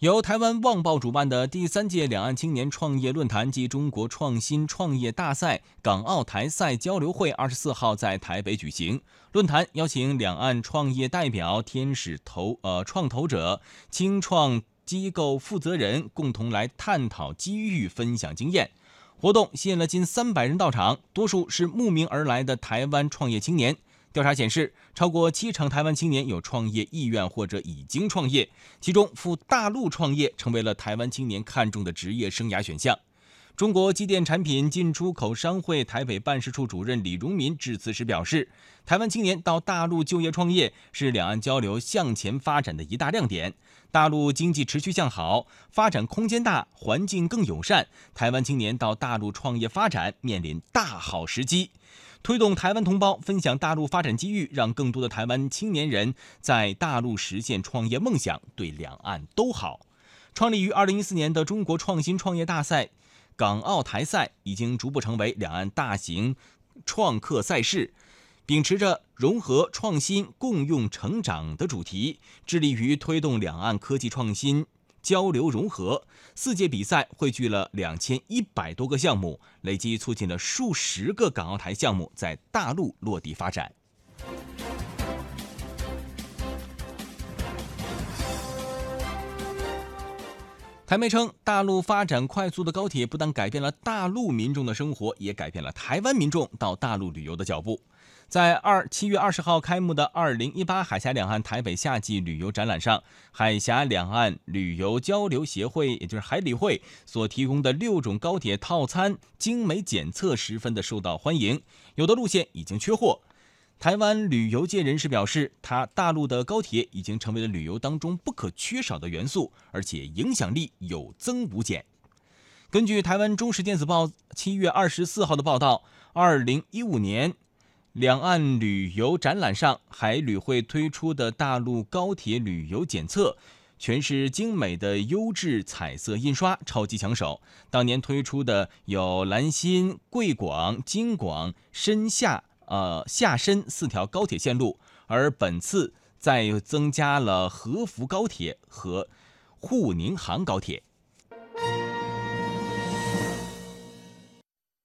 由台湾《旺报》主办的第三届两岸青年创业论坛暨中国创新创业大赛港澳台赛交流会，二十四号在台北举行。论坛邀请两岸创业代表、天使投呃创投者、青创机构负责人共同来探讨机遇、分享经验。活动吸引了近三百人到场，多数是慕名而来的台湾创业青年。调查显示，超过七成台湾青年有创业意愿或者已经创业，其中赴大陆创业成为了台湾青年看重的职业生涯选项。中国机电产品进出口商会台北办事处主任李荣民致辞时表示，台湾青年到大陆就业创业是两岸交流向前发展的一大亮点。大陆经济持续向好，发展空间大，环境更友善，台湾青年到大陆创业发展面临大好时机。推动台湾同胞分享大陆发展机遇，让更多的台湾青年人在大陆实现创业梦想，对两岸都好。创立于二零一四年的中国创新创业大赛港澳台赛，已经逐步成为两岸大型创客赛事，秉持着融合创新、共用成长的主题，致力于推动两岸科技创新。交流融合，四届比赛汇聚了两千一百多个项目，累计促进了数十个港澳台项目在大陆落地发展。台媒称，大陆发展快速的高铁不但改变了大陆民众的生活，也改变了台湾民众到大陆旅游的脚步。在二七月二十号开幕的二零一八海峡两岸台北夏季旅游展览上，海峡两岸旅游交流协会，也就是海旅会所提供的六种高铁套餐精美检测十分的受到欢迎，有的路线已经缺货。台湾旅游界人士表示，他大陆的高铁已经成为了旅游当中不可缺少的元素，而且影响力有增无减。根据台湾中时电子报七月二十四号的报道，二零一五年。两岸旅游展览上，海旅会推出的大陆高铁旅游检测，全是精美的优质彩色印刷，超级抢手。当年推出的有兰新、贵广、京广、深下、呃下深四条高铁线路，而本次再增加了合福高铁和沪宁杭高铁。